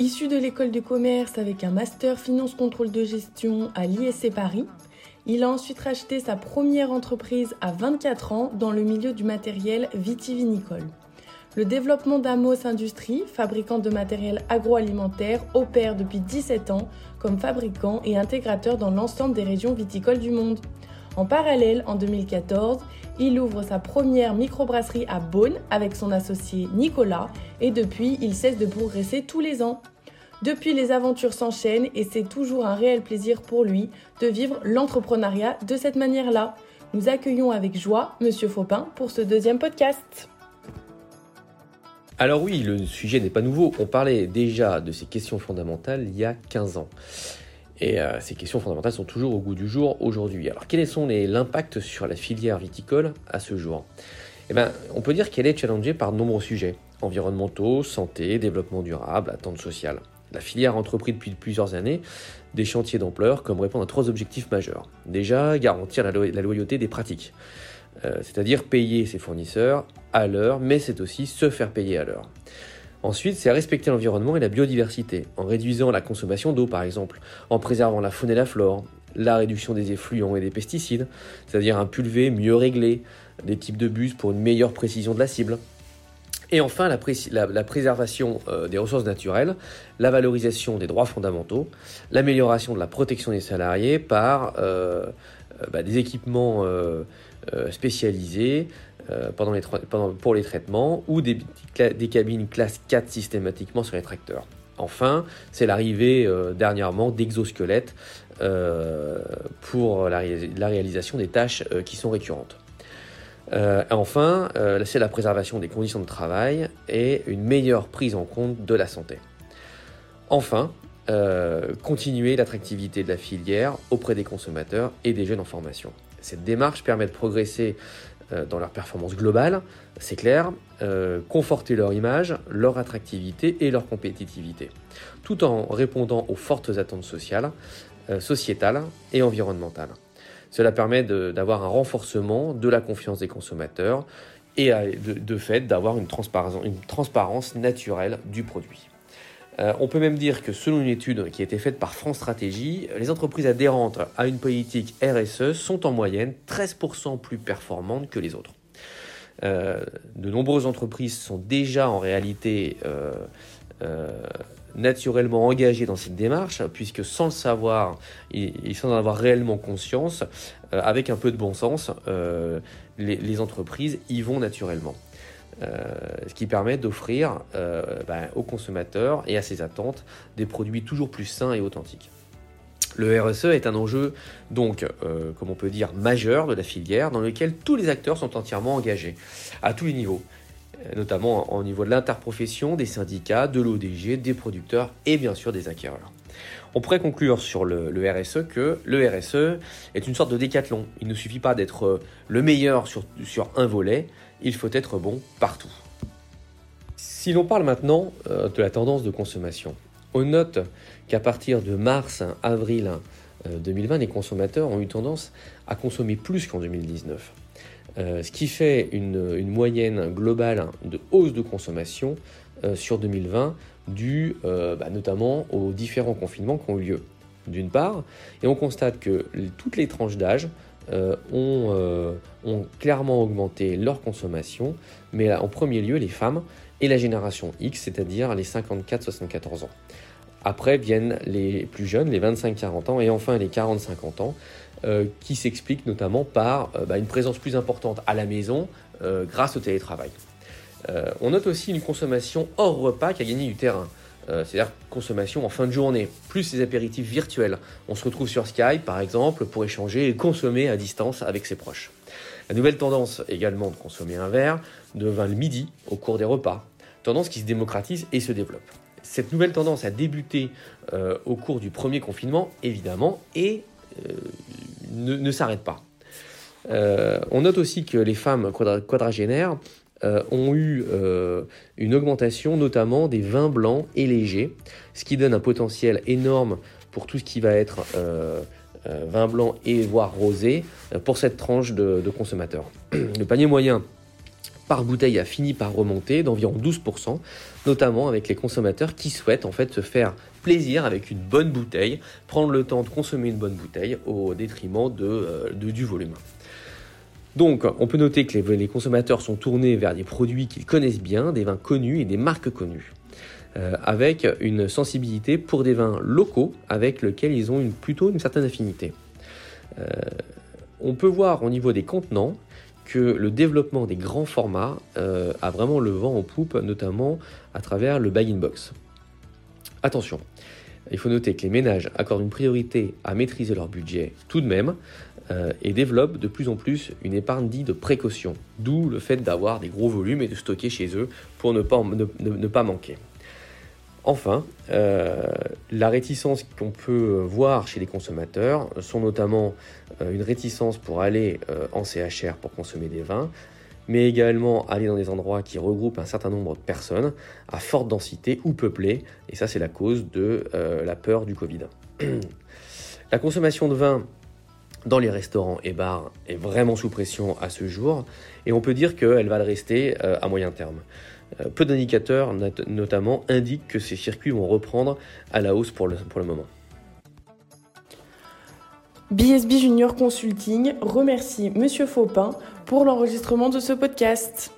Issu de l'école de commerce avec un master finance contrôle de gestion à l'ISC Paris, il a ensuite racheté sa première entreprise à 24 ans dans le milieu du matériel vitivinicole. Le développement d'Amos Industries, fabricant de matériel agroalimentaire, opère depuis 17 ans comme fabricant et intégrateur dans l'ensemble des régions viticoles du monde. En parallèle, en 2014, il ouvre sa première microbrasserie à Beaune avec son associé Nicolas et depuis, il cesse de progresser tous les ans. Depuis, les aventures s'enchaînent et c'est toujours un réel plaisir pour lui de vivre l'entrepreneuriat de cette manière-là. Nous accueillons avec joie Monsieur Faupin pour ce deuxième podcast. Alors oui, le sujet n'est pas nouveau. On parlait déjà de ces questions fondamentales il y a 15 ans. Et euh, ces questions fondamentales sont toujours au goût du jour aujourd'hui. Alors quels sont l'impact sur la filière viticole à ce jour? Eh bien, On peut dire qu'elle est challengée par de nombreux sujets environnementaux, santé, développement durable, attentes sociales. La filière a entrepris depuis plusieurs années des chantiers d'ampleur comme répondre à trois objectifs majeurs. Déjà, garantir la, loyauté des pratiques, euh, c'est-à-dire payer ses fournisseurs à l'heure, mais c'est aussi se faire payer à l'heure. Ensuite, c'est respecter l'environnement et la biodiversité, en réduisant la consommation d'eau par exemple, en préservant la faune et la flore, la réduction des effluents et des pesticides, c'est-à-dire un pulvé mieux réglé, des types de bus pour une meilleure précision de la cible, et enfin, la, préservation euh, des ressources naturelles, la valorisation des droits fondamentaux, l'amélioration de la protection des salariés par euh, euh, bah, des équipements spécialisés pendant les pour les traitements ou des, cabines classe 4 systématiquement sur les tracteurs. Enfin, c'est l'arrivée dernièrement d'exosquelettes pour la, réalisation des tâches qui sont récurrentes. Euh, enfin, euh, c'est la préservation des conditions de travail et une meilleure prise en compte de la santé. Enfin, euh, continuer l'attractivité de la filière auprès des consommateurs et des jeunes en formation. Cette démarche permet de progresser dans leur performance globale, c'est clair, conforter leur image, leur attractivité et leur compétitivité, tout en répondant aux fortes attentes sociales, sociétales et environnementales. Cela permet d'avoir un renforcement de la confiance des consommateurs et de, fait d'avoir une transparence, naturelle du produit. Euh, on peut même dire que selon une étude qui a été faite par France Stratégie, les entreprises adhérentes à une politique RSE sont en moyenne 13% plus performantes que les autres. Euh, de nombreuses entreprises sont déjà en réalité euh, naturellement engagés dans cette démarche, puisque sans le savoir et, sans en avoir réellement conscience, euh, avec un peu de bon sens, euh, les, entreprises y vont naturellement. Euh, ce qui permet d'offrir ben, aux consommateurs et à ses attentes des produits toujours plus sains et authentiques. Le RSE est un enjeu, donc, comme on peut dire, majeur de la filière, dans lequel tous les acteurs sont entièrement engagés, à tous les niveaux, notamment au niveau de l'interprofession, des syndicats, de l'ODG, des producteurs et bien sûr des acquéreurs. On pourrait conclure sur le, RSE que le RSE est une sorte de décathlon. Il ne suffit pas d'être euh, le meilleur sur, sur un volet, il faut être bon partout. Si l'on parle maintenant euh, de la tendance de consommation, on note qu'à partir de mars, avril 2020, les consommateurs ont eu tendance à consommer plus qu'en 2019. Euh, ce qui fait une, moyenne globale de hausse de consommation euh, sur 2020 due euh, bah, notamment aux différents confinements qui ont eu lieu, d'une part, et on constate que toutes les tranches d'âge ont, ont, clairement augmenté leur consommation, mais en premier lieu les femmes et la génération X, c'est-à-dire les 54-74 ans. Après viennent les plus jeunes, les 25-40 ans, et enfin les 40-50 ans, euh, qui s'explique notamment par euh, bah, une présence plus importante à la maison euh, grâce au télétravail. on note aussi une consommation hors repas qui a gagné du terrain. C'est-à-dire consommation en fin de journée, plus les apéritifs virtuels. On se retrouve sur Skype, par exemple, pour échanger et consommer à distance avec ses proches. La nouvelle tendance également de consommer un verre devint le midi au cours des repas, tendance qui se démocratise et se développe. Cette nouvelle tendance a débuté au cours du premier confinement, évidemment, et ne, s'arrête pas. Euh, on note aussi que les femmes quadragénaires euh, ont eu euh, une augmentation notamment des vins blancs et légers, ce qui donne un potentiel énorme pour tout ce qui va être vin blanc et voire rosé pour cette tranche de, consommateurs. Le panier moyen par bouteille a fini par remonter d'environ 12%, notamment avec les consommateurs qui souhaitent en fait se faire plaisir avec une bonne bouteille, prendre le temps de consommer une bonne bouteille au détriment de, euh, du volume. Donc, on peut noter que les, consommateurs sont tournés vers des produits qu'ils connaissent bien, des vins connus et des marques connues, euh, avec une sensibilité pour des vins locaux avec lesquels ils ont une, plutôt une certaine affinité. Euh, on peut voir au niveau des contenants que le développement des grands formats euh, a vraiment le vent en poupe, notamment à travers le buy-in-box. Attention, il faut noter que les ménages accordent une priorité à maîtriser leur budget tout de même euh, et développent de plus en plus une épargne dite de précaution, d'où le fait d'avoir des gros volumes et de stocker chez eux pour ne pas manquer. Enfin, euh, la réticence qu'on peut voir chez les consommateurs sont notamment euh, une réticence pour aller euh, en CHR pour consommer des vins, mais également aller dans des endroits qui regroupent un certain nombre de personnes à forte densité ou peuplées, et ça c'est la cause de la peur du Covid. la consommation de vin dans les restaurants et bars est vraiment sous pression à ce jour, et on peut dire qu'elle va le rester à moyen terme. Euh, peu d'indicateurs, notamment, indiquent que ces circuits vont reprendre à la hausse pour le, pour le moment. BSB Junior Consulting remercie Monsieur Faupin pour l'enregistrement de ce podcast.